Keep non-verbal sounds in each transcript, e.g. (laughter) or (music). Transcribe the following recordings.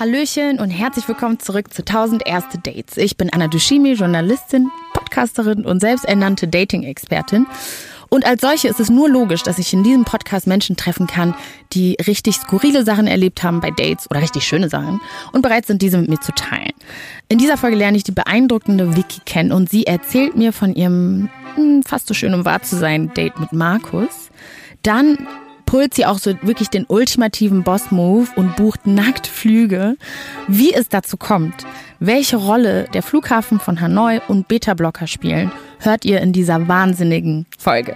Hallöchen und herzlich willkommen zurück zu 1000 erste Dates. Ich bin Anna Dushimi, Journalistin, Podcasterin und selbsternannte Dating-Expertin. Und als solche ist es nur logisch, dass ich in diesem Podcast Menschen treffen kann, die richtig skurrile Sachen erlebt haben bei Dates oder richtig schöne Sachen und bereit sind, diese mit mir zu teilen. In dieser Folge lerne ich die beeindruckende Vicky kennen und sie erzählt mir von ihrem hm, fast so schön um wahr zu sein Date mit Markus. Dann pult sie auch so wirklich den ultimativen Boss-Move und bucht nackt Flüge. Wie es dazu kommt, welche Rolle der Flughafen von Hanoi und Beta-Blocker spielen, hört ihr in dieser wahnsinnigen Folge.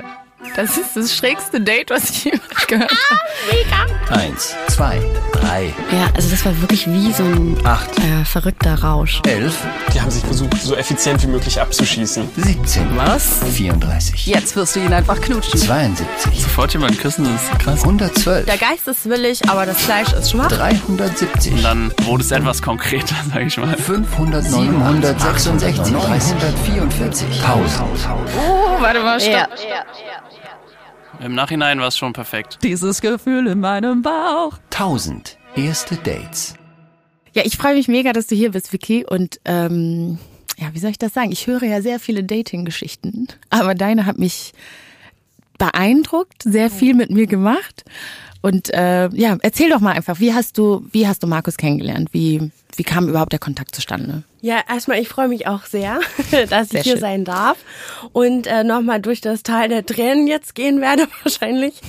Das ist das schrägste Date, was ich jemals gehört habe. Mega. Eins, zwei, drei. Ja, also das war wirklich wie so ein Acht. Äh, verrückter Rausch. Elf. Die haben sich versucht, so effizient wie möglich abzuschießen. 17. Was? 34. Jetzt wirst du ihn einfach knutschen. 72. Sofort jemanden küssen, das ist krass. 112. Der Geist ist willig, aber das Fleisch ist schwach. 370. Und dann wurde es etwas konkreter, (laughs) sag ich mal. 500, 766, 344. Pause. Oh, warte mal, stopp. Ja. Im Nachhinein war es schon perfekt. Dieses Gefühl in meinem Bauch. 1000 erste Dates. Ja, ich freue mich mega, dass du hier bist, Vicky. Und ähm, ja, wie soll ich das sagen? Ich höre ja sehr viele Dating-Geschichten, aber deine hat mich beeindruckt, sehr viel mit mir gemacht. Und äh, ja, erzähl doch mal einfach, wie hast du, wie hast du Markus kennengelernt? Wie, wie kam überhaupt der Kontakt zustande? Ja, erstmal, ich freue mich auch sehr, (laughs) dass Sehr ich hier schön. sein darf und äh, nochmal durch das Tal der Tränen jetzt gehen werde (laughs) wahrscheinlich.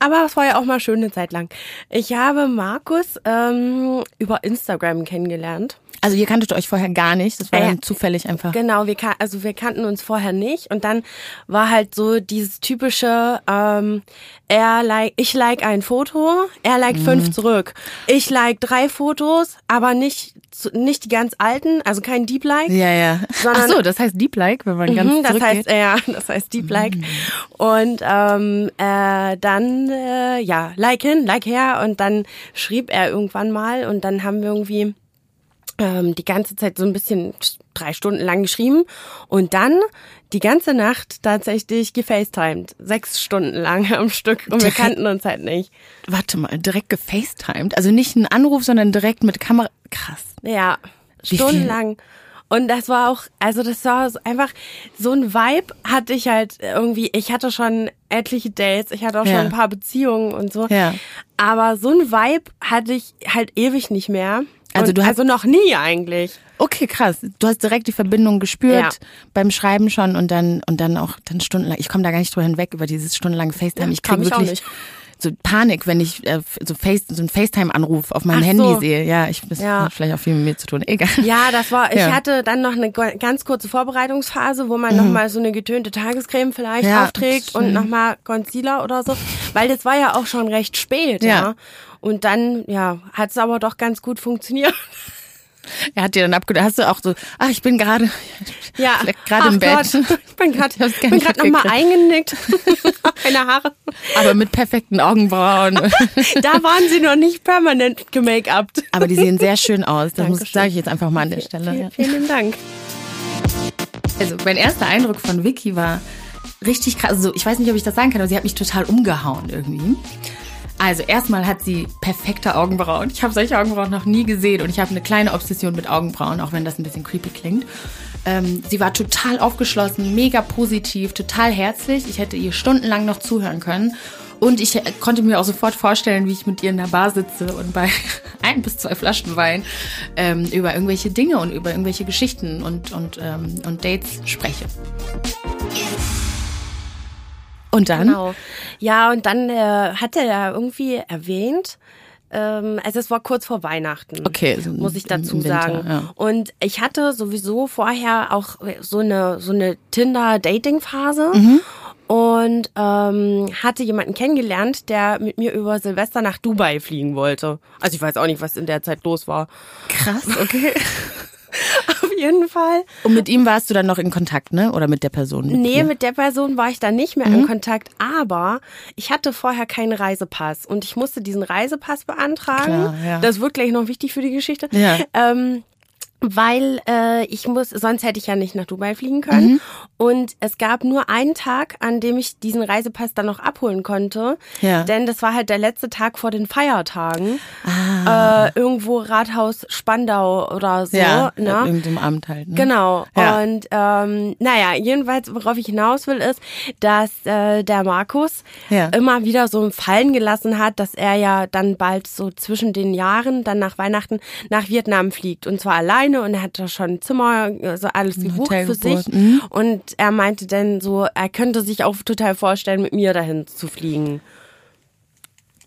Aber es war ja auch mal schön eine Zeit lang. Ich habe Markus ähm, über Instagram kennengelernt. Also ihr kanntet euch vorher gar nicht, das war Äh, dann zufällig einfach. Genau, wir kan also wir kannten uns vorher nicht und dann war halt so dieses typische, ähm, er like, ich like ein Foto, er like Mhm. fünf zurück. Ich like drei Fotos, aber nicht nicht die ganz alten, also kein Deep Like. Ja, ja. Sondern- Ach so, das heißt Deep Like, wenn man ganz Mhm, das heißt, äh, ja, (laughs) das heißt Deep Like. Und ähm, äh, dann, äh, ja, Like hin, Like her. Und dann schrieb er irgendwann mal und dann haben wir irgendwie ähm, die ganze Zeit so ein bisschen drei Stunden lang geschrieben und dann die ganze Nacht tatsächlich gefacetimed. Sechs Stunden lang (laughs) am Stück und wir kannten uns halt nicht. Warte mal, direkt gefacetimed. Also nicht ein Anruf, sondern direkt mit Kamera. Krass. Ja, Wie viel? stundenlang. Und das war auch, also das war einfach so ein Vibe hatte ich halt irgendwie. Ich hatte schon etliche Dates, ich hatte auch Ja. schon ein paar Beziehungen und so. Ja. Aber so ein Vibe hatte ich halt ewig nicht mehr. Also und, du hast- also noch nie eigentlich. Okay, krass. Du hast direkt die Verbindung gespürt Ja. beim Schreiben schon und dann und dann auch dann stundenlang. Ich komme da gar nicht drüber hinweg über dieses stundenlange FaceTime. ich kriege ich auch wirklich nicht. So Panik, wenn ich äh, so Face so einen FaceTime-Anruf auf meinem Ach Handy so. sehe. Ja, ich das Ja. hat vielleicht auch viel mit mir zu tun. Egal. Ja, das war, ich Ja. hatte dann noch eine ganz kurze Vorbereitungsphase, wo man noch nochmal so eine getönte Tagescreme vielleicht Mhm. Ja, aufträgt und nochmal Concealer oder so. Weil das war ja auch schon recht spät, ja. Ja. Und dann, ja, hat es aber doch ganz gut funktioniert. Er hat dir dann abgedacht. Hast du auch so, ach, ich bin gerade Ja, (laughs) gerade im Bett. Gott, ich bin (laughs) gerade bin gerade noch mal mitgekriegt. eingenickt. (laughs) Meine Haare. aber mit perfekten Augenbrauen. Da waren sie noch nicht permanent gemake-upt. aber die sehen sehr schön aus. Das sage ich jetzt einfach mal an der Stelle. Ja. Vielen, vielen Dank. Also mein erster Eindruck von Vicky war richtig krass. Also ich weiß nicht, ob ich das sagen kann, aber sie hat mich total umgehauen irgendwie. Also erstmal hat sie perfekte Augenbrauen. Ich habe solche Augenbrauen noch nie gesehen und ich habe eine kleine Obsession mit Augenbrauen, auch wenn das ein bisschen creepy klingt. Ähm, sie war total aufgeschlossen, mega positiv, total herzlich. Ich hätte ihr stundenlang noch zuhören können. Und ich äh, konnte mir auch sofort vorstellen, wie ich mit ihr in der Bar sitze und bei (laughs) ein bis zwei Flaschen Wein ähm, über irgendwelche Dinge und über irgendwelche Geschichten und, und, ähm, und Dates spreche. Und dann? Genau. Ja, und dann äh, hat er ja irgendwie erwähnt, ähm, also es war kurz vor Weihnachten. Okay, so muss ich dazu Winter, sagen. ja. Und ich hatte sowieso vorher auch so eine so eine Tinder-Dating-Phase. Mhm. Und ähm, hatte jemanden kennengelernt, der mit mir über Silvester nach Dubai fliegen wollte. Also ich weiß auch nicht, was in der Zeit los war. Krass, okay. (laughs) (laughs) Auf jeden Fall. Und mit ihm warst du dann noch in Kontakt, ne? Oder mit der Person? Nee, ihr? mit der Person war ich dann nicht mehr Mhm. in Kontakt, aber ich hatte vorher keinen Reisepass und ich musste diesen Reisepass beantragen. Klar, ja. Das wird gleich noch wichtig für die Geschichte. Ja. Ähm, weil äh, ich muss, sonst hätte ich ja nicht nach Dubai fliegen können. Mhm. Und es gab nur einen Tag, an dem ich diesen Reisepass dann noch abholen konnte. Ja. Denn das war halt der letzte Tag vor den Feiertagen. Ah. Äh, irgendwo Rathaus Spandau oder so. ja, ne? in irgendeinem Amt halt. Ne? Genau. Ja. Und ähm, naja, jedenfalls, worauf ich hinaus will, ist, dass äh, der Markus Ja. immer wieder so fallen gelassen hat, dass er ja dann bald so zwischen den Jahren, dann nach Weihnachten, nach Vietnam fliegt. Und zwar alleine und er hat da schon ein Zimmer, also alles gebucht Hotel für sich. mhm. Und er meinte dann so, er könnte sich auch total vorstellen, mit mir dahin zu fliegen.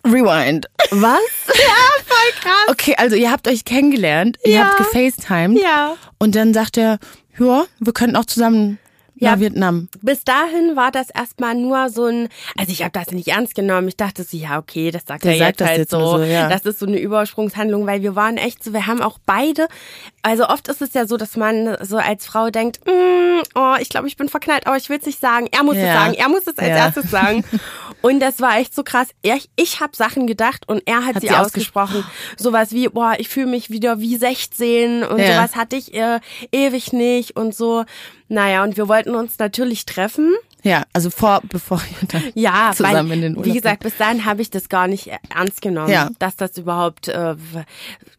Rewind. Was? (laughs) ja, voll krass. Okay, also ihr habt euch kennengelernt, ihr Ja. habt gefacetimed. Ja. Und dann sagt er, ja, wir könnten auch zusammen Ja. Vietnam. Bis dahin war das erstmal nur so ein, also ich habe das nicht ernst genommen. Ich dachte so, ja, okay, das sagt Der er sagt jetzt halt jetzt so. so, ja. Das ist so eine Übersprungshandlung, weil wir waren echt so, wir haben auch beide, also oft ist es ja so, dass man so als Frau denkt, mm, oh, ich glaube, ich bin verknallt, aber ich will es nicht sagen. Er muss es Ja. sagen, er muss es als Ja. erstes sagen. (laughs) Und das war echt so krass. Er, ich habe Sachen gedacht und er hat, Hat sie, sie ausgesprochen. Sowas wie, boah, ich fühle mich wieder wie 16 und sowas hatte ich äh, ewig nicht und so. Naja, und wir wollten uns natürlich treffen. Ja, also vor, bevor ihr dann Ja, zusammen weil, in den Urlaub wie gesagt, bis dahin habe ich das gar nicht ernst genommen, Ja. dass das überhaupt, äh,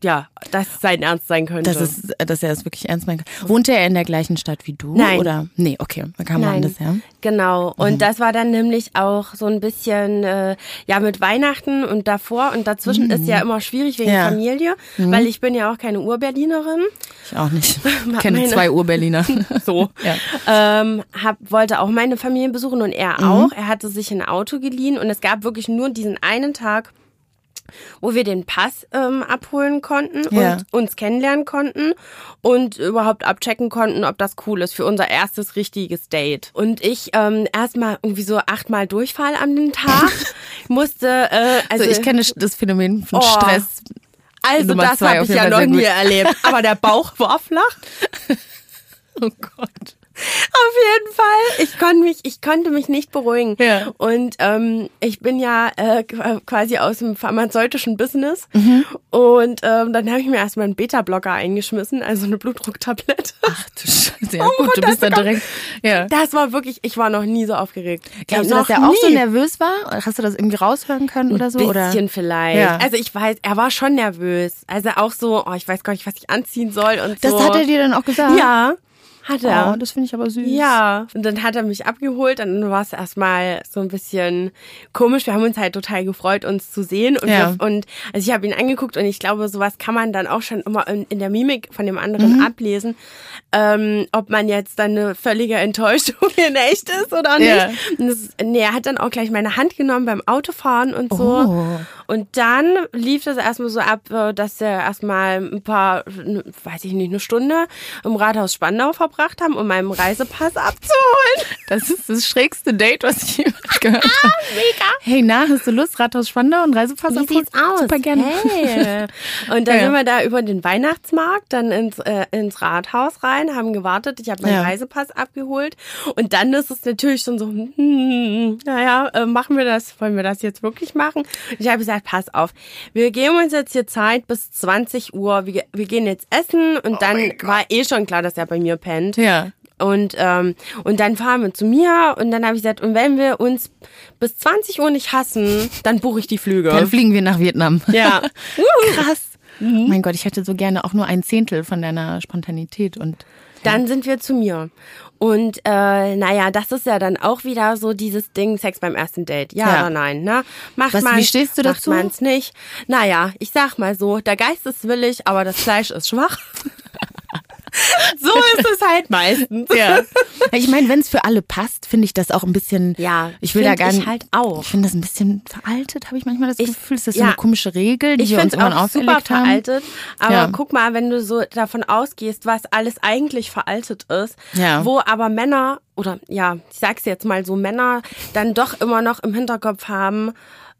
ja, dass es sein Ernst sein könnte. Das ist, dass er das wirklich ernst meint. Wohnte er in der gleichen Stadt wie du? Nein. Oder? Nee, okay. Dann kam man Nein, das, ja. genau. Und das war dann nämlich auch so ein bisschen, äh, ja, mit Weihnachten und davor und dazwischen ist ja immer schwierig wegen Ja. Familie, weil ich bin ja auch keine Urberlinerin. Ich auch nicht. Ich (laughs) kenne Meine- zwei Urberliner. (laughs) So. (laughs) Ja. Ähm, hab, wollte auch meine Familie besuchen und er Mhm. auch. Er hatte sich ein Auto geliehen und es gab wirklich nur diesen einen Tag, wo wir den Pass ähm, abholen konnten Ja. und uns kennenlernen konnten und überhaupt abchecken konnten, ob das cool ist für unser erstes richtiges Date. Und ich ähm, erstmal irgendwie so achtmal Durchfall an den Tag (laughs) musste. Äh, also Also ich kenne das Phänomen von Oh. Stress. also Nummer das habe ich ja noch nie erlebt. Aber der Bauch war flach. (laughs) Oh Gott. Auf jeden Fall. Ich konnte mich, ich konnte mich nicht beruhigen. Ja. Und ähm, ich bin ja äh, qu- quasi aus dem pharmazeutischen Business. Mhm. Und ähm, dann habe ich mir erstmal einen Beta-Blocker eingeschmissen, also eine Blutdrucktablette. Ach du Scheiße. Ja Oh (laughs) gut, Gott, du das bist da bekommt- direkt. Ja. Das war wirklich, ich war noch nie so aufgeregt. Glaubst du, dass er auch so nervös war? Hast du das irgendwie raushören können oder so? Ein oder? bisschen vielleicht. Ja. Also ich weiß, er war schon nervös. Also auch so, oh, ich weiß gar nicht, was ich anziehen soll und Das so. hat er dir dann auch gesagt? Ja, hat er. Oh, das finde ich aber süß. Ja, und dann hat er mich abgeholt, dann war es erstmal so ein bisschen komisch. Wir haben uns halt total gefreut, uns zu sehen. Und, Ja. wir, und also ich habe ihn angeguckt und ich glaube, sowas kann man dann auch schon immer in, in der Mimik von dem anderen Mhm. ablesen, ähm, ob man jetzt dann eine völlige Enttäuschung (laughs) in echt ist oder nicht. Ja. Und das, nee, er hat dann auch gleich meine Hand genommen beim Autofahren und so. Oh. Und dann lief das erstmal so ab, äh, dass wir erstmal ein paar, weiß ich nicht, eine Stunde im Rathaus Spandau verbracht haben, um meinen Reisepass abzuholen. Das ist das schrägste Date, was ich jemals gehört habe. Ah, Mega. Hey, na, hast du Lust? Rathaus Spandau und Reisepass Wie abholen? sieht's aus? Super gerne. Hey. (laughs) Und dann Ja. sind wir da über den Weihnachtsmarkt, dann ins, äh, ins Rathaus rein, haben gewartet. Ich habe meinen Ja. Reisepass abgeholt. Und dann ist es natürlich schon so, hm, naja, äh, machen wir das, wollen wir das jetzt wirklich machen? Und ich habe gesagt, pass auf, wir geben uns jetzt hier Zeit bis 20 Uhr. Wir, wir gehen jetzt essen und dann war eh schon klar, dass er bei mir pennt. Ja. Und, ähm, und dann fahren wir zu mir und dann habe ich gesagt, und wenn wir uns bis 20 Uhr nicht hassen, dann buche ich die Flüge. Dann fliegen wir nach Vietnam. Ja. (laughs) Krass. Mein Gott, ich hätte so gerne auch nur ein Zehntel von deiner Spontanität und Dann sind wir zu mir. Und äh, naja, das ist ja dann auch wieder so dieses Ding, Sex beim ersten Date. Ja, Ja. oder nein, ne? Macht Was- man wie stehst du dazu? Macht man's nicht. Naja, ich sag mal so, der Geist ist willig, aber das Fleisch ist schwach. (laughs) so ist es halt meistens. Ja. Ich meine, wenn es für alle passt, finde ich das auch ein bisschen. Ja, ich will da gar ich nicht. halt auch. Ich finde das ein bisschen veraltet, habe ich manchmal das Ich- Gefühl. Ist das so ja. eine komische Regel, die Ich wir uns auch super haben? veraltet. Aber Ja. guck mal, wenn du so davon ausgehst, was alles eigentlich veraltet ist, Ja. wo aber Männer oder ja, ich sag's jetzt mal so, Männer dann doch immer noch im Hinterkopf haben,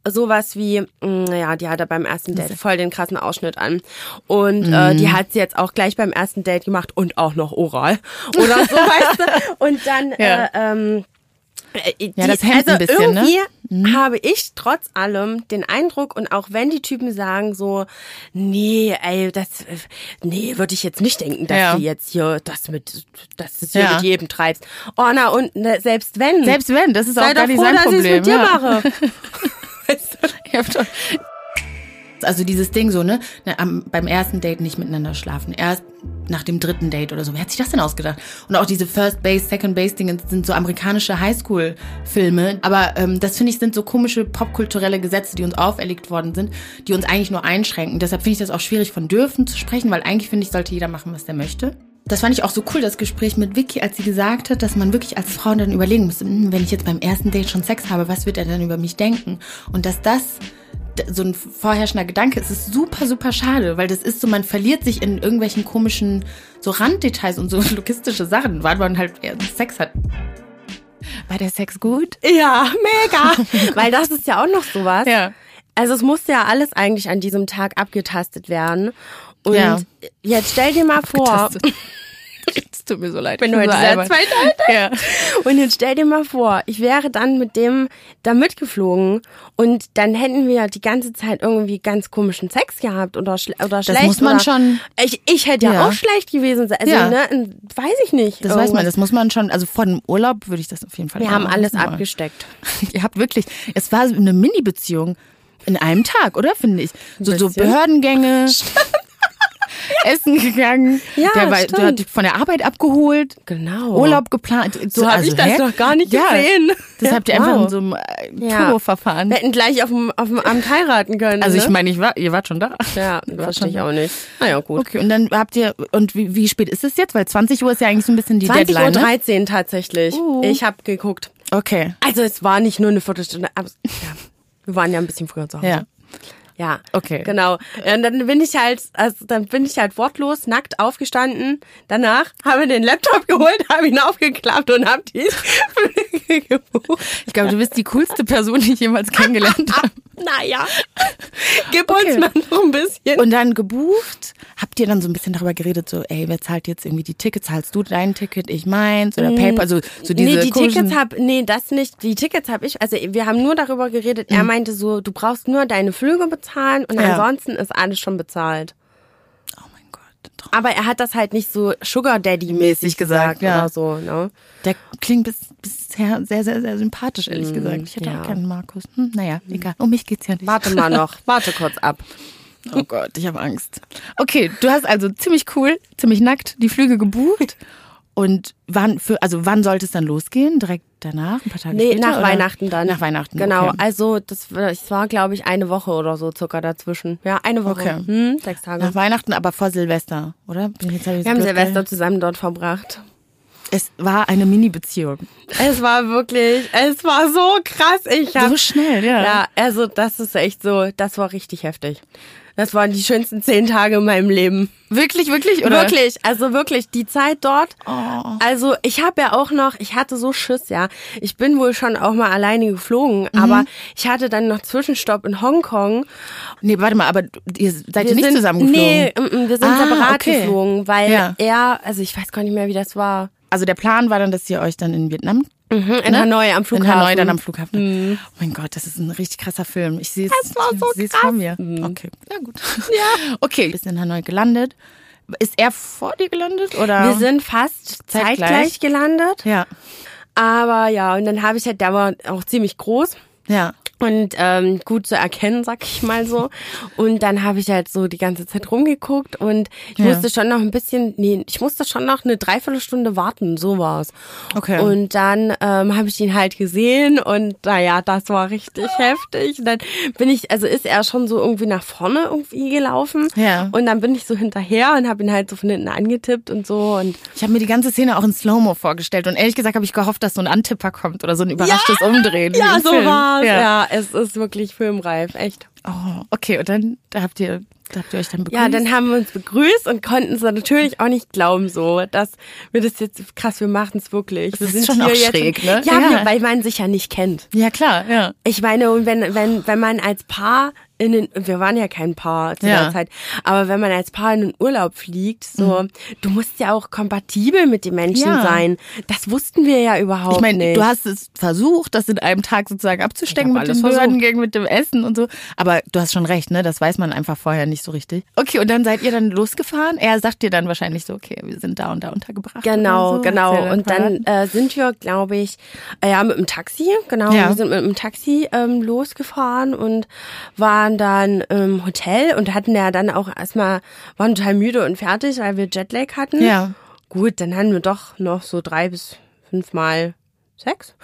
sowas wie, mh, ja, die hat er beim ersten Date voll den krassen Ausschnitt an. Und äh, Mhm. die hat sie jetzt auch gleich beim ersten Date gemacht und auch noch oral. Oder so, (laughs) weißt du? Und dann, Ja. äh, ähm, Äh, Ja, das hemmt also ein bisschen, ne? irgendwie habe ich trotz allem den Eindruck und auch wenn die Typen sagen so, nee, ey, das, äh, nee, würde ich jetzt nicht denken, dass Ja. du jetzt hier das mit, dass du es hier Ja. mit jedem treibst. Oh, na und ne, selbst wenn, Selbst wenn, das ist auch gar nicht froh, sein dass ich es Problem. mit dir (laughs) ja. mache. Ich hab doch- Also dieses Ding so, ne? Am, beim ersten Date nicht miteinander schlafen. Erst nach dem dritten Date oder so. Wer hat sich das denn ausgedacht? Und auch diese First Base, Second Base Dinge sind so amerikanische Highschool-Filme. Aber ähm, das finde ich sind so komische popkulturelle Gesetze, die uns auferlegt worden sind, die uns eigentlich nur einschränken. Deshalb finde ich das auch schwierig von dürfen zu sprechen, weil eigentlich finde ich, sollte jeder machen, was der möchte. Das fand ich auch so cool, das Gespräch mit Vicky, als sie gesagt hat, dass man wirklich als Frau dann überlegen muss, hm, wenn ich jetzt beim ersten Date schon Sex habe, was wird er dann über mich denken? Und dass das so ein vorherrschender Gedanke ist, ist super, super schade, weil das ist so, man verliert sich in irgendwelchen komischen so Randdetails und so (laughs) logistische Sachen, weil man halt Sex hat. War der Sex gut? Ja, (laughs) mega. Weil das ist ja auch noch sowas. Ja. Also es musste ja alles eigentlich an diesem Tag abgetastet werden. Und Ja. jetzt stell dir mal vor, (laughs) Es tut mir so leid. bin ich bin heute so sehr zweiteilt. (laughs) Ja. Und jetzt stell dir mal vor, ich wäre dann mit dem da mitgeflogen und dann hätten wir die ganze Zeit irgendwie ganz komischen Sex gehabt oder, schle oder schlecht. muss man schon- Ich, ich hätte ja, Ja. auch schlecht gewesen sein. Also, Ja. ne, weiß ich nicht. Das weiß man, Irgendwas. das muss man schon, also vor dem Urlaub würde ich das auf jeden Fall Wir haben alles wollen. abgesteckt. (laughs) Ihr habt wirklich, es war so eine Mini-Beziehung in einem Tag, oder finde ich? So, so. Behördengänge, (laughs) Essen gegangen, Ja, der, war, der hat dich von der Arbeit abgeholt, Genau. Urlaub geplant. So hab ich das noch gar nicht gesehen. Das Ja, habt ihr einfach wow. in so einem äh, Ja. Turbo-Verfahren. Wir hätten gleich auf dem, auf dem Amt heiraten können. Also ne? ich meine, ich war, ihr wart schon da. Ja, verstehe (laughs) ich auch nicht. Naja, gut. Okay, und dann habt ihr, und wie, wie spät ist es jetzt? Weil 20 Uhr ist ja eigentlich so ein bisschen die 20.13 Deadline. Uhr tatsächlich. Uh. Ich habe geguckt. Okay, Also es war nicht nur eine Viertelstunde, aber (laughs) ja, wir waren ja ein bisschen früher zu Hause. ja. Ja. Okay. Genau. Und dann bin ich halt, also dann bin ich halt wortlos, nackt aufgestanden. Danach habe den Laptop (laughs) geholt, habe ihn aufgeklappt und habe die Flüge gebucht. Ich glaube, du bist die coolste Person, die ich jemals kennengelernt (laughs) habe. Naja. Gib Okay. uns mal noch ein bisschen. Und dann gebucht, habt ihr dann so ein bisschen darüber geredet, so, ey, wer zahlt jetzt irgendwie die Tickets? Zahlst du dein Ticket, ich meins oder PayPal? Also so diese Mm. nee, die komischen- Tickets hab, nee, das nicht. Die Tickets habe ich, also wir haben nur darüber geredet. Er meinte so, du brauchst nur deine Flüge bezahlen und Mhm. Ja. ansonsten ist alles schon bezahlt. Oh mein Gott. Traum. Aber er hat das halt nicht so Sugar Daddy mäßig gesagt, gesagt ja. oder so, ne? Der klingt bis, bisher sehr, sehr, sehr sympathisch, ehrlich gesagt. Ich hätte ja. auch keinen Markus. Hm, naja, egal. Um mich geht's ja nicht. Warte mal noch, (laughs) warte kurz ab. Oh Gott, ich habe Angst. Okay, du hast also ziemlich cool, ziemlich nackt die Flüge gebucht. Und wann für, also wann sollte es dann losgehen? Direkt danach? Ein paar Tage Nee, später? nach oder? Weihnachten dann. Nach Weihnachten. Genau, Okay. also das, war- es war, glaube ich, eine Woche oder so circa dazwischen. Ja, eine Woche. Okay. Hm, sechs Tage. Nach Weihnachten, aber vor Silvester, oder? Jetzt- hab Wir haben Silvester gerechnet? zusammen dort verbracht. Es war eine Mini-Beziehung. Es war wirklich, es war so krass. Ich hab, So schnell, ja. Ja, also das ist echt so, das war richtig heftig. Das waren die schönsten zehn Tage in meinem Leben. Wirklich, wirklich, oder? Oh. Wirklich, also wirklich die Zeit dort. Also ich habe ja auch noch, ich hatte so Schiss, ja. Ich bin wohl schon auch mal alleine geflogen, Mhm. aber ich hatte dann noch Zwischenstopp in Hongkong. Nee, warte mal, aber ihr seid Wir nicht sind, zusammen geflogen? Nee, mm, mm, wir sind Ah, separat okay. geflogen, weil Ja. er, also ich weiß gar nicht mehr, wie das war. Also der Plan war dann, dass ihr euch dann in Vietnam In Hanoi am Flughafen. In Hanoi dann am Flughafen. Oh mein Gott, das ist ein richtig krasser Film. Ich sehe es. Das war so vor mir. Okay, na gut. Ja. (laughs) Okay, bist in Hanoi gelandet. Ist er vor dir gelandet oder? Wir sind fast Zeitgleich. zeitgleich gelandet. ja, Aber ja, und dann habe ich halt, der war auch ziemlich groß ja. Und ähm, gut zu erkennen, sag ich mal so. Und dann habe ich halt so die ganze Zeit rumgeguckt und ich Ja. musste schon noch ein bisschen, nee, ich musste schon noch eine Dreiviertelstunde warten, so war's. Okay. Und dann ähm, habe ich ihn halt gesehen und naja, das war richtig heftig. Und dann bin ich, also ist er schon so irgendwie nach vorne irgendwie gelaufen. Ja. Und dann bin ich so hinterher und habe ihn halt so von hinten angetippt und so und Ich habe mir die ganze Szene auch in Slow-Mo vorgestellt und ehrlich gesagt habe ich gehofft, dass so ein Antipper kommt oder so ein überraschtes Umdrehen. wie Ja, so Film. war's. Ja. Ja. Es ist wirklich filmreif, echt. Oh, okay, und dann da habt ihr, da habt ihr euch dann begrüßt. Ja, dann haben wir uns begrüßt und konnten es natürlich auch nicht glauben, so, dass wir das jetzt krass, wir machen es wirklich. Wir Das ist schon auch schräg, ne? Ja, Ja. weil man sich ja nicht kennt. ja klar, ja. Ich meine, und wenn, wenn, wenn man als Paar in den, wir waren ja kein Paar zu Ja. der Zeit, aber wenn man als Paar in den Urlaub fliegt, so, du musst ja auch kompatibel mit den Menschen Mhm. Ja. sein. Das wussten wir ja überhaupt Ich meine, nicht. du hast es versucht, das in einem Tag sozusagen abzustecken mit versucht. Behördengängen, mit dem Essen und so. Aber du hast schon recht, ne? Das weiß man einfach vorher nicht so richtig. Okay, und dann seid ihr dann losgefahren. Er sagt dir dann wahrscheinlich so, okay, wir sind da und da untergebracht. Genau, so. genau. Dir Und dann äh, sind wir, glaube ich, äh, ja, mit dem Taxi, genau, wir sind mit dem Taxi ähm, losgefahren und waren dann im Hotel und hatten ja dann auch erstmal, waren total müde und fertig, weil wir Jetlag hatten. Ja. Gut, dann hatten wir doch noch so drei bis fünfmal Sex.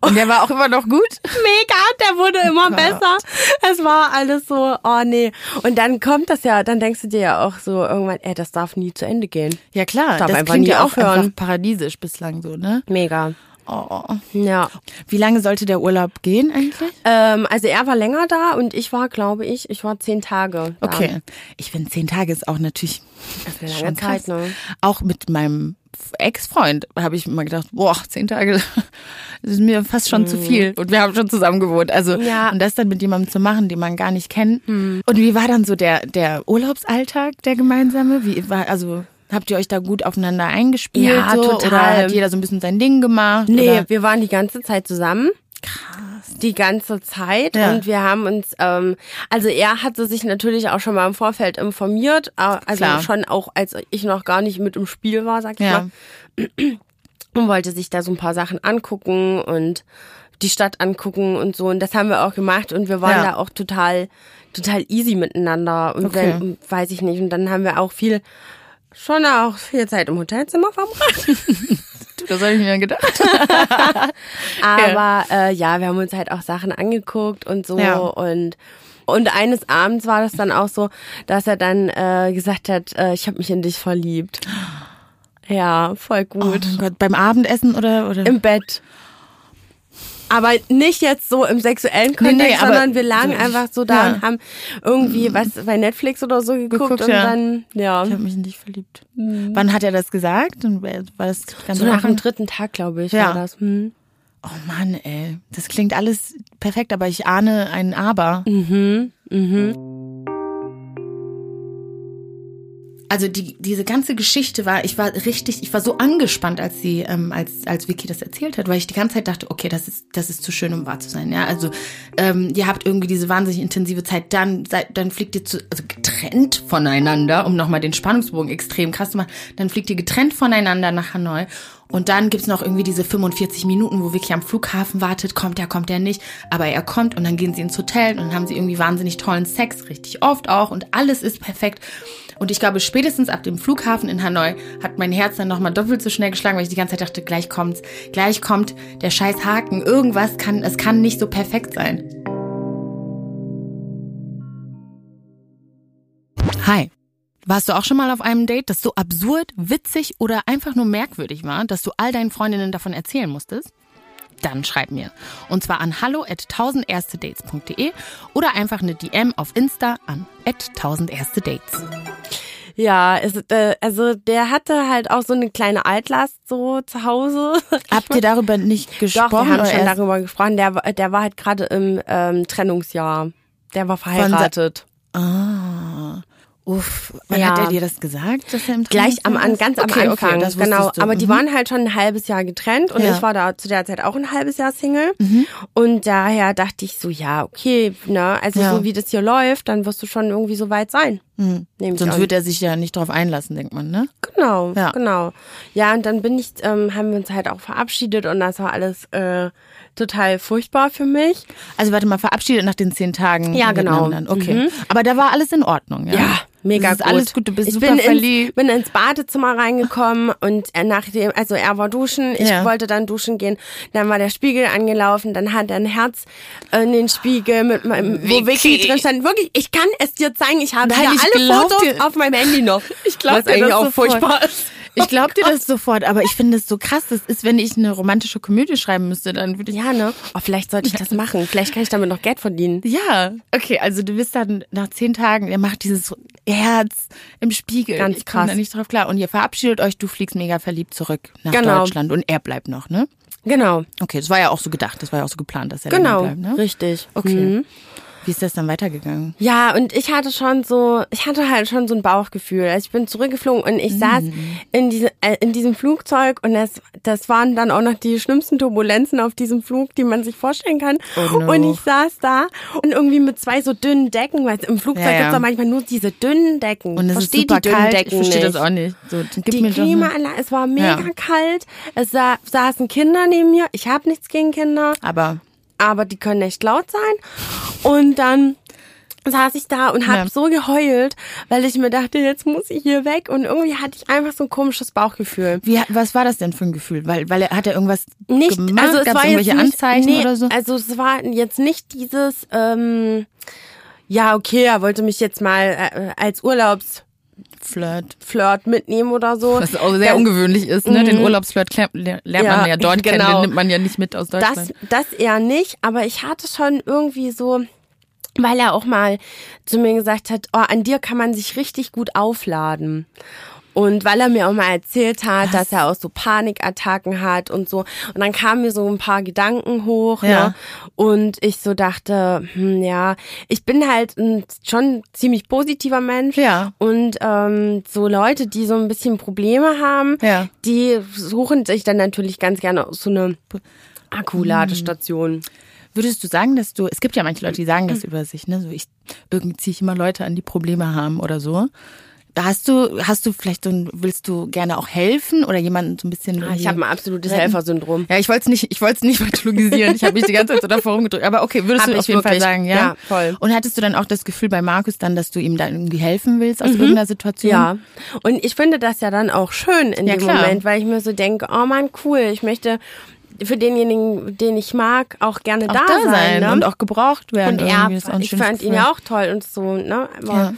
Und der war auch immer noch gut. (laughs) Mega, der wurde immer besser. Es war alles so, oh nee. Und dann kommt das ja, dann denkst du dir ja auch so irgendwann, ey, das darf nie zu Ende gehen. Ja klar, Darf das einfach klingt nie ja auch aufhören. paradiesisch bislang so, ne? Mega. Oh. Ja. Wie lange sollte der Urlaub gehen eigentlich? Ähm, also er war länger da und ich war, glaube ich, ich war zehn Tage da. Okay. Ich finde, zehn Tage ist auch natürlich Das ist schon krass. Zeit, ne? Auch mit meinem Ex-Freund habe ich immer gedacht, boah, zehn Tage, (laughs) das ist mir fast schon zu viel. Und wir haben schon zusammen gewohnt. Also, Mhm. Ja. Mhm. und das dann mit jemandem zu machen, den man gar nicht kennt. Und wie war dann so der, der Urlaubsalltag, der gemeinsame? Wie war, also, habt ihr euch da gut aufeinander eingespielt? Ja, so? total. Oder hat jeder so ein bisschen sein Ding gemacht? Nee, Oder? wir waren die ganze Zeit zusammen. Die ganze Zeit Ja. und wir haben uns, ähm, also er hatte sich natürlich auch schon mal im Vorfeld informiert, äh, also Klar. schon auch, als ich noch gar nicht mit im Spiel war, sag ich Ja. mal, (clears throat) und wollte sich da so ein paar Sachen angucken und die Stadt angucken und so und das haben wir auch gemacht und wir waren Ja. da auch total, total easy miteinander und Okay. wenn, weiß ich nicht und dann haben wir auch viel, schon auch viel Zeit im Hotelzimmer verbracht. (laughs) Das habe ich mir gedacht. (laughs) Aber äh, ja, wir haben uns halt auch Sachen angeguckt und so Ja. und und eines Abends war das dann auch so, dass er dann äh, gesagt hat, äh, ich habe mich in dich verliebt. Ja, voll Oh gut. mein Gott, beim Abendessen oder? oder? Im Bett. Aber nicht jetzt so im sexuellen Kontext, nee, aber sondern wir lagen einfach so da ja. und haben irgendwie was bei Netflix oder so geguckt, Geguckt, und ja. dann, ja. Ich habe mich in dich verliebt. Wann hat er das gesagt? Und war das ganz So nach dem dritten Tag, glaube ich, Ja. war das. Hm. Oh Mann, ey. Das klingt alles perfekt, aber ich ahne ein Aber. Mhm. Also die, diese ganze Geschichte war, ich war richtig, ich war so angespannt, als sie, ähm, als, als Vicky das erzählt hat, weil ich die ganze Zeit dachte, okay, das ist, das ist zu schön, um wahr zu sein. Ja, also ähm, ihr habt irgendwie diese wahnsinnig intensive Zeit, dann, seid, dann fliegt ihr zu, also getrennt voneinander, um nochmal den Spannungsbogen extrem krass zu machen, dann fliegt ihr getrennt voneinander nach Hanoi. Und dann gibt's noch irgendwie diese 45 Minuten, wo Vicky am Flughafen wartet, kommt er, kommt er nicht. Aber er kommt und dann gehen sie ins Hotel und dann haben sie irgendwie wahnsinnig tollen Sex, richtig oft auch und alles ist perfekt. Und ich glaube, spätestens ab dem Flughafen in Hanoi hat mein Herz dann nochmal doppelt so schnell geschlagen, weil ich die ganze Zeit dachte, gleich kommt's, gleich kommt der scheiß Haken, irgendwas kann, es kann nicht so perfekt sein. Hi. Warst du auch schon mal auf einem Date, das so absurd, witzig oder einfach nur merkwürdig war, dass du all deinen Freundinnen davon erzählen musstest? Dann schreib mir. Und zwar an hallo at 1000erstedates.de oder einfach eine DM auf Insta an at 1000erstedates. Ja, es, äh, also der hatte halt auch so eine kleine Altlast so zu Hause. (laughs) Habt ihr darüber nicht gesprochen? Doch, wir haben schon darüber gesprochen. Der, war- der war halt gerade im ähm, Trennungsjahr. Der war verheiratet. Ah. Uff, wann Ja. hat er dir das gesagt? Dass er im Gleich am, an, ganz am okay, Anfang. Okay, genau. du. Aber die Mhm. waren halt schon ein halbes Jahr getrennt und Ja. ich war da zu der Zeit auch ein halbes Jahr Single. Mhm. Und daher dachte ich so, ja, okay, ne, also Ja. so wie das hier läuft, dann wirst du schon irgendwie so weit sein. Mhm. Sonst wird er sich ja nicht drauf einlassen, denkt man, ne? Genau, Ja. genau. Ja, und dann bin ich, ähm, haben wir uns halt auch verabschiedet und das war alles äh, total furchtbar für mich. Also warte mal, verabschiedet nach den zehn Tagen. Ja, genau. Okay. Mhm. Aber da war alles in Ordnung, ja? Ja, mega das ist gut. alles gut, du bist ich super bin ins, verliebt. bin ins Badezimmer reingekommen und äh, nachdem, also er war duschen, ich Ja. wollte dann duschen gehen, dann war der Spiegel angelaufen, dann hat er ein Herz in den Spiegel mit meinem, wo Vicky drin stand. Wirklich, ich kann es dir zeigen, ich habe Nein, hier ich alle Fotos dir- auf meinem Handy noch. (laughs) Ich glaub was dir eigentlich das auch furchtbar ist. Ich glaube dir das sofort, aber ich finde es so krass. Das ist, wenn ich eine romantische Komödie schreiben müsste, dann würde ich. Ja, ne? Oh, vielleicht sollte ich das machen. Vielleicht kann ich damit noch Geld verdienen. Ja, okay, also du bist dann nach zehn Tagen, er macht dieses Herz im Spiegel. Ganz ich krass. da nicht drauf klar. Und ihr verabschiedet euch, du fliegst mega verliebt zurück nach Genau. Deutschland und er bleibt noch, ne? Genau. Okay, das war ja auch so gedacht, das war ja auch so geplant, dass er Genau. bleibt, ne? Richtig. Okay. Mhm. Wie ist das dann weitergegangen? Ja, und ich hatte schon so, ich hatte halt schon so ein Bauchgefühl. Also ich bin zurückgeflogen und ich saß Mhm. in, diese, äh, in diesem Flugzeug und das, das waren dann auch noch die schlimmsten Turbulenzen auf diesem Flug, die man sich vorstellen kann. Oh no. Und ich saß da und irgendwie mit zwei so dünnen Decken, weil im Flugzeug Ja, ja. gibt's doch manchmal nur diese dünnen Decken. Und es Versteh ist super die dünnen kalt. Decken ich verstehe das auch nicht. So, gib Die mir Klimaanlage, es war mega Ja. kalt. Es sa saßen Kinder neben mir. Ich habe nichts gegen Kinder Aber aber die können echt laut sein. Und dann saß ich da und habe Ja. so geheult, weil ich mir dachte, jetzt muss ich hier weg. Und irgendwie hatte ich einfach so ein komisches Bauchgefühl. wie, was war das denn für ein Gefühl? Weil, weil er hat er irgendwas Nicht, gemacht? also es Gab's war irgendwelche jetzt nicht, Anzeichen nee, oder so? Also es war jetzt nicht dieses, ähm, ja okay, er wollte mich jetzt mal äh, als Urlaubsflirt Flirt. mitnehmen oder so. Was auch sehr Das- ungewöhnlich ist, ne? Den Mhm. Urlaubsflirt lernt man Ja, ja dort kennen, genau. den nimmt man ja nicht mit aus Das, Deutschland. das eher nicht, aber ich hatte schon irgendwie so, weil er auch mal zu mir gesagt hat, oh, an dir kann man sich richtig gut aufladen. Und weil er mir auch mal erzählt hat, dass er auch so Panikattacken hat und so. Und dann kamen mir so ein paar Gedanken hoch, Ja. ne? Und ich so dachte, hm, ja, ich bin halt ein schon ziemlich positiver Mensch. Ja. Und ähm, so Leute, die so ein bisschen Probleme haben, Ja. die suchen sich dann natürlich ganz gerne so eine Akkuladestation. Würdest du sagen, dass du, es gibt ja manche Leute, die sagen das über sich, ne? So ich irgendwie ziehe ich immer Leute an, die Probleme haben oder so. Hast du, hast du vielleicht so ein, willst du gerne auch helfen oder jemanden so ein bisschen. Ah, Ich habe ein absolutes? Helfersyndrom. Ja, ich wollte es nicht, ich wollte es nicht (laughs) pathologisieren. Ich habe mich die ganze Zeit so davor rumgedrückt. Aber okay, würdest Hab du auf jeden Fall wirklich. sagen, ja? Ja, voll. Und hattest du dann auch das Gefühl bei Markus dann, dass du ihm dann irgendwie helfen willst aus irgendeiner Situation? Mhm. Ja. Und ich finde das ja dann auch schön in Ja, dem klar. Moment, weil ich mir so denke, oh man, cool, ich möchte für denjenigen, den ich mag, auch gerne Auch da, da sein ne? und auch gebraucht werden. und er, ich fand ihn Gefühl. ja auch toll und so, ne? Aber ja,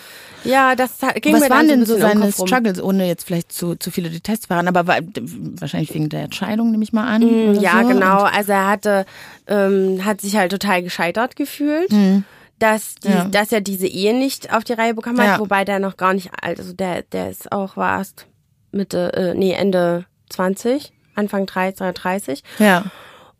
das hat- ging Was mir dann waren denn so seine. Struggles, ohne jetzt vielleicht zu, zu viele Details zu verraten, aber war, wahrscheinlich wegen der Entscheidung, nehme ich mal an. Mm, Ja, so. genau. Also er hatte, ähm, hat sich halt total gescheitert gefühlt. Dass, die. Ja. dass er diese Ehe nicht auf die Reihe bekommen hat, Ja. wobei der noch gar nicht alt, also der, der ist auch war erst Mitte, äh, nee, Ende 20, Anfang 30, 30. Ja.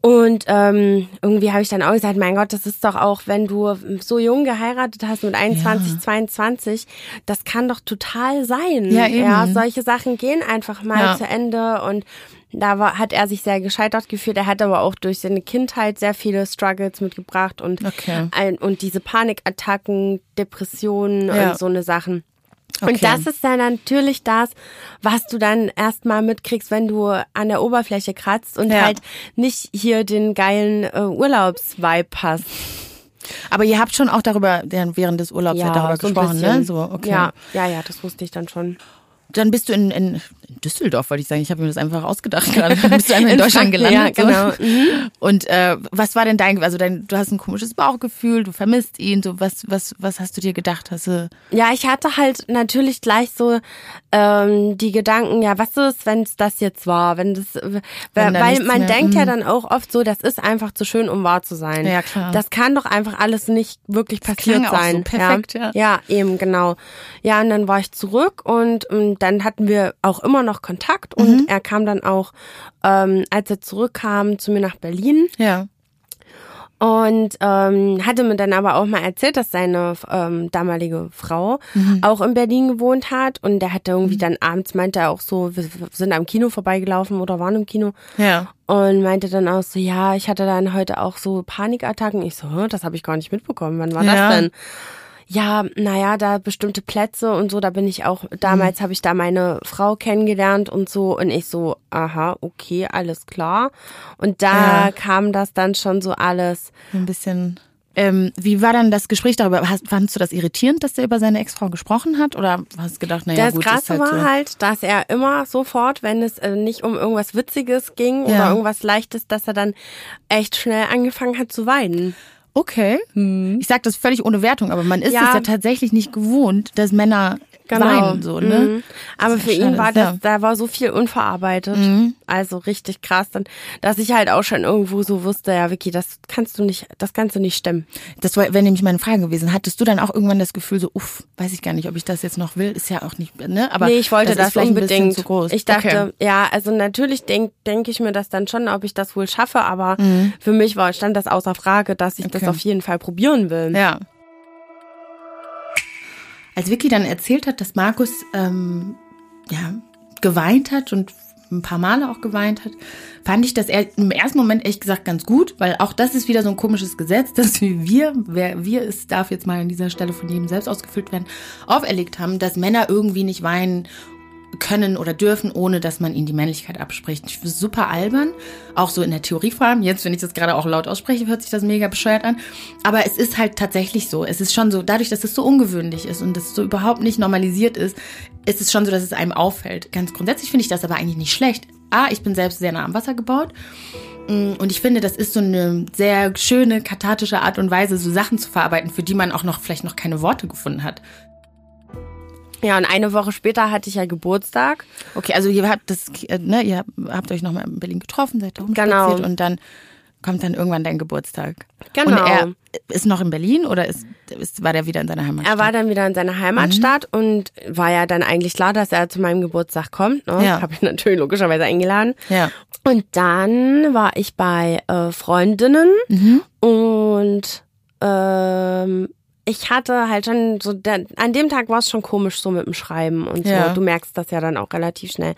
Und ähm, irgendwie habe ich dann auch gesagt, mein Gott, das ist doch auch, wenn du so jung geheiratet hast mit 21, Ja. 22, das kann doch total sein. Ja, eben. ja solche Sachen gehen einfach mal Ja. zu Ende und da war, hat er sich sehr gescheitert gefühlt. Er hat aber auch durch seine Kindheit sehr viele Struggles mitgebracht und Okay. ein, und diese Panikattacken, Depressionen Ja. und so eine Sachen. Okay. Und das ist dann natürlich das, was du dann erstmal mitkriegst, wenn du an der Oberfläche kratzt und Ja. halt nicht hier den geilen äh, Urlaubsvibe hast. Aber ihr habt schon auch darüber, während des Urlaubs ja, darüber so gesprochen, ne? So, okay. Ja, ja, ja, das wusste ich dann schon. Dann bist du in, in Düsseldorf, wollte ich sagen. Ich habe mir das einfach ausgedacht (laughs) gerade. Bist du einfach in, In Deutschland gelandet. ja, genau. So. Und äh, was war denn dein, also dein, du hast ein komisches Bauchgefühl, du vermisst ihn, so was, was, was hast du dir gedacht? Hast du, Ja, ich hatte halt natürlich gleich so ähm, die Gedanken, ja, was ist, wenn es das jetzt war, wenn das, Wenn weil man mehr- denkt ja mhm. dann auch oft so, das ist einfach zu schön, um wahr zu sein. Ja, klar. Das kann doch einfach alles nicht wirklich Das passiert auch so sein. perfekt, ja. ja. eben genau. Ja, und dann war ich zurück und, ähm, dann hatten wir auch immer noch Kontakt und Mhm. er kam dann auch, ähm, als er zurückkam, zu mir nach Berlin. ja, Und ähm, hatte mir dann aber auch mal erzählt, dass seine ähm, damalige Frau Mhm. auch in Berlin gewohnt hat. Und der hatte irgendwie dann abends, meinte er auch so, wir sind am Kino vorbeigelaufen oder waren im Kino. ja. Und meinte dann auch so, ja, ich hatte dann heute auch so Panikattacken. Ich so, "Hä, das habe ich gar nicht mitbekommen. Wann war Ja. das denn? Ja, naja, da bestimmte Plätze und so, da bin ich auch, damals habe ich da meine Frau kennengelernt und so und ich so, aha, okay, alles klar. Und da Ja. kam das dann schon so alles. Ein bisschen. Ähm, wie war dann das Gespräch darüber? Hast, fandst du das irritierend, dass er über seine Ex-Frau gesprochen hat? Oder hast du gedacht, naja, das gut, Krasse ist halt war so. halt, dass er immer sofort, wenn es äh, nicht um irgendwas Witziges ging Ja. oder irgendwas Leichtes, dass er dann echt schnell angefangen hat zu weinen. Okay. Ich sag das völlig ohne Wertung, aber man ist Ja. es ja tatsächlich nicht gewohnt, dass Männer weinen, so, ne? Mhm. Aber für ja ihn war ja. Mhm. das, da war so viel unverarbeitet. Also richtig krass, dann, dass ich halt auch schon irgendwo so wusste, ja, Vicky, das kannst du nicht, das kannst du nicht stemmen. Das wäre nämlich meine Frage gewesen. Hattest du dann auch irgendwann das Gefühl so, uff, weiß ich gar nicht, ob ich das jetzt noch will? Ist ja auch nicht, ne? Aber nee, ich wollte das, ein unbedingt. zu groß. Ich dachte, okay. ja, also natürlich denke denk ich mir das dann schon, ob ich das wohl schaffe, aber für mich war, stand das außer Frage, dass ich das Mhm. Okay. auf jeden Fall probieren will. Ja. Als Vicky dann erzählt hat, dass Markus ähm, ja geweint hat und ein paar Male auch geweint hat, fand ich das im ersten Moment echt gesagt ganz gut, weil auch das ist wieder so ein komisches Gesetz, (laughs) dass wir, wer wir es darf jetzt mal an dieser Stelle von jedem selbst ausgefüllt werden, auferlegt haben, dass Männer irgendwie nicht weinen können oder dürfen, ohne dass man ihnen die Männlichkeit abspricht. Ich super albern, auch so in der Theorie vor allem. Jetzt, wenn ich das gerade auch laut ausspreche, hört sich das mega bescheuert an. Aber es ist halt tatsächlich so. Es ist schon so, dadurch, dass es so ungewöhnlich ist und es so überhaupt nicht normalisiert ist, ist es schon so, dass es einem auffällt. Ganz grundsätzlich finde ich das aber eigentlich nicht schlecht. A, ich bin selbst sehr nah am Wasser gebaut. Mm, Und ich finde, das ist so eine sehr schöne, kathartische Art und Weise, so Sachen zu verarbeiten, für die man auch noch vielleicht noch keine Worte gefunden hat. Ja, und eine Woche später hatte ich ja Geburtstag. Okay, also ihr habt das, äh, ne, ihr habt euch nochmal in Berlin getroffen, seid da Genau. und dann kommt dann irgendwann dein Geburtstag. Genau. Und er ist noch in Berlin oder ist, ist war der wieder in seiner Heimatstadt? Er war dann wieder in seiner Heimatstadt und war ja dann eigentlich klar, dass er zu meinem Geburtstag kommt. Ne? Ja. Habe ich natürlich logischerweise eingeladen. Ja. Und dann war ich bei äh, Freundinnen Mhm. und ähm, ich hatte halt schon so, an dem Tag war es schon komisch so mit dem Schreiben und so. Ja. Du merkst das ja dann auch relativ schnell.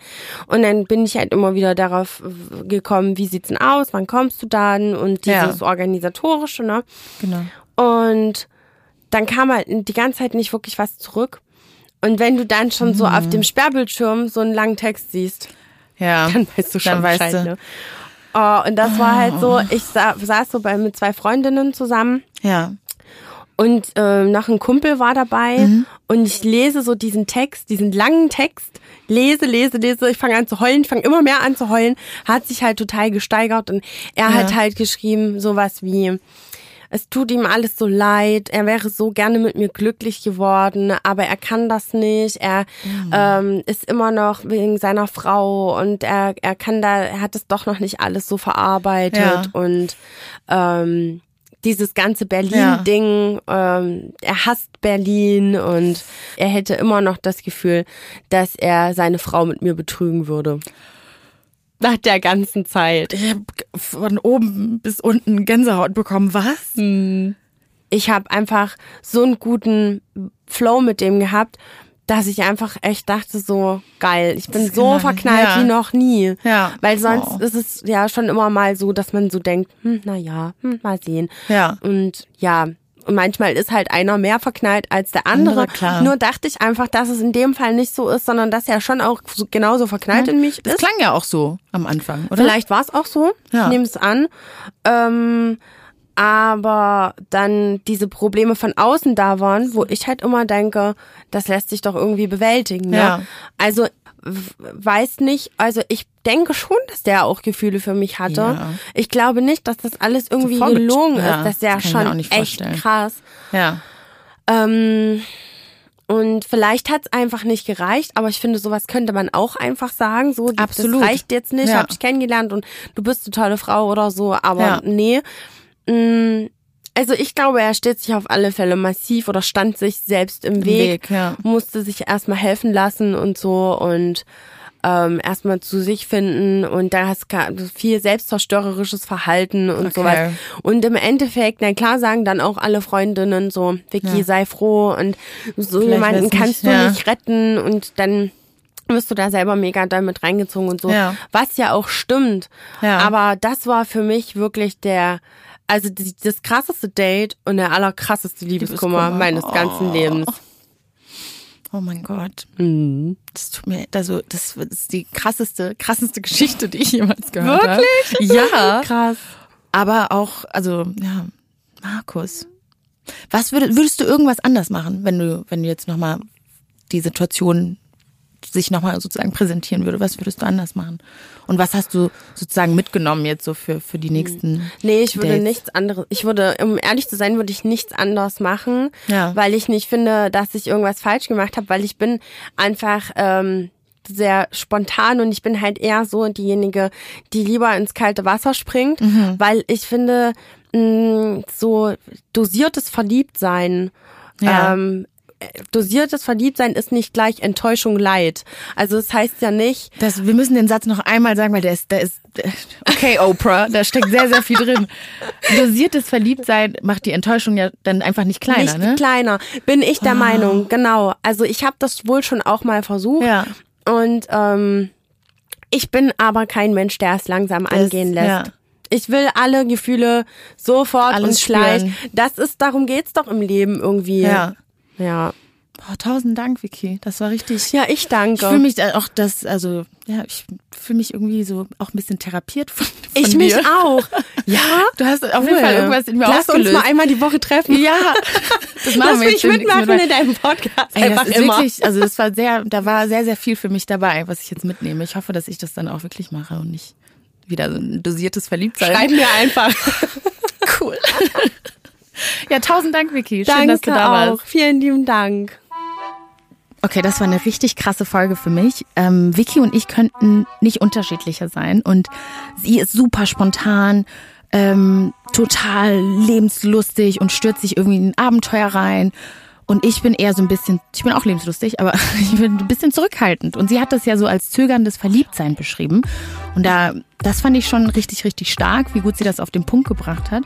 Und dann bin ich halt immer wieder darauf äh, gekommen, wie sieht's denn aus, wann kommst du dann und Ja. dieses organisatorische, ne? Genau. Und dann kam halt die ganze Zeit nicht wirklich was zurück. Und wenn du dann schon so Mhm. auf dem Sperrbildschirm so einen langen Text siehst, Ja. (laughs) dann weißt du schon weißt Bescheid, du. ne? Oh, und das war halt so, ich sa saß so bei, mit zwei Freundinnen zusammen Ja. Und ähm, noch ein Kumpel war dabei. Mhm. und ich lese so diesen Text, diesen langen Text, lese, lese, lese, ich fange an zu heulen, fange immer mehr an zu heulen, hat sich halt total gesteigert. Und er hat halt geschrieben sowas wie es tut ihm alles so leid, er wäre so gerne mit mir glücklich geworden, aber er kann das nicht, er ähm, ist immer noch wegen seiner Frau und er, er kann da, er hat es doch noch nicht alles so verarbeitet. Ja. und ähm, dieses ganze Berlin-Ding, ähm, er hasst Berlin und er hätte immer noch das Gefühl, dass er seine Frau mit mir betrügen würde. Nach der ganzen Zeit. Ich habe von oben bis unten Gänsehaut bekommen. Was? Ich habe einfach so einen guten Flow mit dem gehabt, dass ich einfach echt dachte, so geil. Ich bin Das so man- verknallt ja. wie noch nie. Ja. Weil sonst Oh. ist es ja schon immer mal so, dass man so denkt, hm, na ja, hm, mal sehen. Ja. Und ja, und manchmal ist halt einer mehr verknallt als der andere. Andere, klar. Nur dachte ich einfach, dass es in dem Fall nicht so ist, sondern dass er schon auch so, genauso verknallt in mich Das ist. klang ja auch so am Anfang, oder? Vielleicht war es auch so. Ja. Ich nehme es an. Ähm, aber dann diese Probleme von außen da waren, wo ich halt immer denke, das lässt sich doch irgendwie bewältigen. Ne? Ja. Also weiß nicht, also ich denke schon, dass der auch Gefühle für mich hatte. Ja. Ich glaube nicht, dass das alles irgendwie vorget- gelungen Ja, ist. Das ist ja das ich schon nicht echt vorstellen. krass. Ja. Ähm, und vielleicht hat's einfach nicht gereicht, aber ich finde, sowas könnte man auch einfach sagen. So, Absolut. das reicht jetzt nicht, Ja. hab dich kennengelernt und du bist eine tolle Frau oder so, aber Ja. nee. Mm, Also ich glaube, er steht sich auf alle Fälle massiv oder stand sich selbst im Weg, Weg, ja. musste sich erstmal helfen lassen und so und ähm, erstmal zu sich finden und da hast du viel selbstzerstörerisches Verhalten und Okay. sowas. Und im Endeffekt, na klar, sagen dann auch alle Freundinnen so, Vicky, Ja. sei froh und so Vielleicht jemanden wär's nicht- kannst du ja. nicht retten und dann wirst du da selber mega damit reingezogen und so. Ja. Was ja auch stimmt. Ja. Aber das war für mich wirklich der, also die, das krasseste Date und der allerkrasseste Liebeskummer, Liebeskummer. meines ganzen Oh. Lebens. Oh mein Gott. Mhm. Das tut mir, also das ist die krasseste, krasseste Geschichte, die ich jemals gehört habe. Wirklich? (laughs) Ja. Krass. Aber auch, also, ja, Markus. Was würdest, würdest du irgendwas anders machen, wenn du, wenn du jetzt nochmal die Situation sich nochmal sozusagen präsentieren würde? Was würdest du anders machen? Und was hast du sozusagen mitgenommen jetzt so für, für die nächsten Nee, ich würde Dates? nichts anderes. Ich würde, um ehrlich zu sein, würde ich nichts anderes machen, Ja. weil ich nicht finde, dass ich irgendwas falsch gemacht habe, weil ich bin einfach ähm, sehr spontan und ich bin halt eher so diejenige, die lieber ins kalte Wasser springt, Mhm. weil ich finde, mh, so dosiertes Verliebtsein Ja. ähm, äh, dosiertes Verliebtsein ist nicht gleich Enttäuschung leid. Also es heißt ja nicht, Das, wir müssen den Satz noch einmal sagen, weil der ist, der ist, okay, Oprah, da steckt sehr, sehr viel drin. Dosiertes Verliebtsein macht die Enttäuschung ja dann einfach nicht kleiner, nicht ne? kleiner. Bin ich der Meinung, genau. Also ich habe das wohl schon auch mal versucht. Ja. Und ähm, ich bin aber kein Mensch, der es langsam angehen lässt. ja. Ich will alle Gefühle sofort Alles und gleich. Das ist, darum geht's doch im Leben irgendwie. Ja. Ja. Oh, tausend Dank, Vicky. Das war richtig. Ja, ich danke. Ich fühle mich auch das, also ja, ich fühle mich irgendwie so auch ein bisschen therapiert von, von ich dir. mich auch. (laughs) Ja. Du hast auf jeden Fall irgendwas in mir Lass ausgelöst. uns mal einmal die Woche treffen. ja, das Lass machen wir mich mitmachen mit- in deinem Podcast. Ey, das Einfach ist immer. wirklich, also das war sehr, da war sehr, sehr viel für mich dabei, was ich jetzt mitnehme. Ich hoffe, dass ich das dann auch wirklich mache und nicht wieder so ein dosiertes Verliebtsein. Schreib mir einfach. (laughs) Cool. (laughs) ja, tausend Dank, Vicky. Schön, Danke dass du da auch. warst. Vielen lieben Dank. Okay, das war eine richtig krasse Folge für mich. Ähm, Vicky und ich könnten nicht unterschiedlicher sein. Und sie ist super spontan, ähm, total lebenslustig und stürzt sich irgendwie in ein Abenteuer rein. Und ich bin eher so ein bisschen, ich bin auch lebenslustig, aber (laughs) ich bin ein bisschen zurückhaltend. Und sie hat das ja so als zögerndes Verliebtsein beschrieben. Und da, das fand ich schon richtig, richtig stark, wie gut sie das auf den Punkt gebracht hat.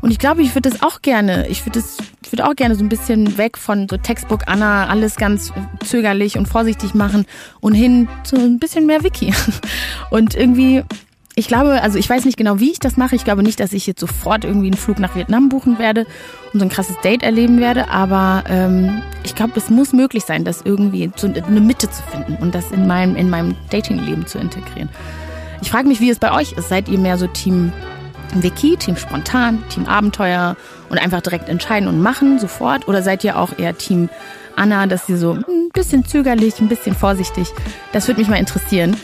Und ich glaube, ich würde das auch gerne, ich würde das, ich würde auch gerne so ein bisschen weg von so Textbook Anna, alles ganz zögerlich und vorsichtig machen und hin zu ein bisschen mehr Wiki. (laughs) Und irgendwie, ich glaube, also ich weiß nicht genau, wie ich das mache. Ich glaube nicht, dass ich jetzt sofort irgendwie einen Flug nach Vietnam buchen werde und so ein krasses Date erleben werde. Aber ähm, ich glaube, es muss möglich sein, das irgendwie so eine Mitte zu finden und das in meinem, in meinem Datingleben zu integrieren. Ich frage mich, wie es bei euch ist. Seid ihr mehr so Team Wiki, Team Spontan, Team Abenteuer und einfach direkt entscheiden und machen sofort? Oder seid ihr auch eher Team Anna, dass ihr so ein bisschen zögerlich, ein bisschen vorsichtig? Das würde mich mal interessieren.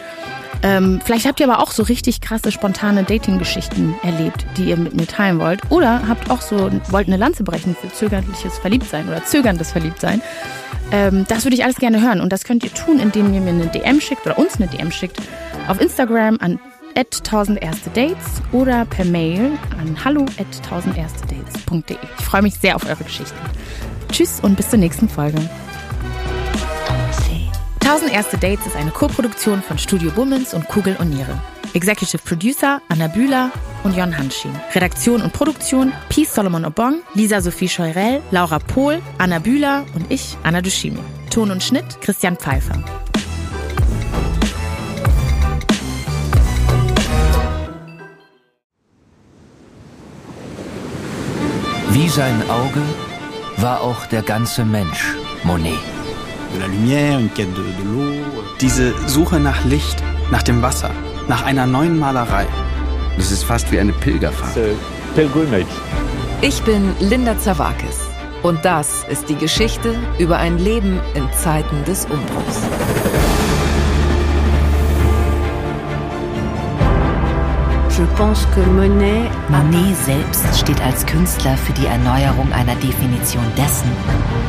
Ähm, vielleicht habt ihr aber auch so richtig krasse, spontane Dating-Geschichten erlebt, die ihr mit mir teilen wollt. Oder habt auch so, wollt eine Lanze brechen für zögerliches Verliebtsein oder zögerndes Verliebtsein. Ähm, das würde ich alles gerne hören. Und das könnt ihr tun, indem ihr mir eine DM schickt oder uns eine DM schickt auf Instagram an 1000 erste Dates oder per Mail an hallo at 1000 erste Dates.de. Ich freue mich sehr auf eure Geschichten. Tschüss und bis zur nächsten Folge. 1000 erste Dates ist eine Koproduktion von Studio Bummens und Kugel und Niere. Executive Producer Anna Bühler und Jon Hanschin. Redaktion und Produktion Peace Solomon Obong, Lisa Sophie Scheurell, Laura Pohl, Anna Bühler und ich, Anna Dushimi. Ton und Schnitt Christian Pfeiffer. Wie sein Auge war auch der ganze Mensch Monet. De la lumière, une quête de, de l'eau. Diese Suche nach Licht, nach dem Wasser, nach einer neuen Malerei. Das ist fast wie eine Pilgerfahrt. Ich bin Linda Zawakis und das ist die Geschichte über ein Leben in Zeiten des Umbruchs. Je pense que Monet Monet selbst steht als Künstler für die Erneuerung einer Definition dessen,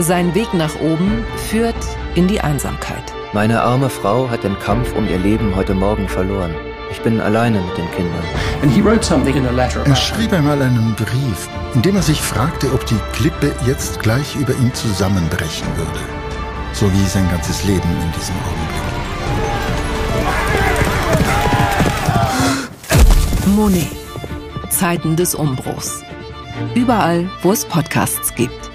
Sein Weg nach oben führt in die Einsamkeit. Meine arme Frau hat den Kampf um ihr Leben heute Morgen verloren. Ich bin alleine mit den Kindern. Er schrieb einmal einen Brief, in dem er sich fragte, ob die Klippe jetzt gleich über ihm zusammenbrechen würde. So wie sein ganzes Leben in diesem Augenblick. Monet. Zeiten des Umbruchs. Überall, wo es Podcasts gibt.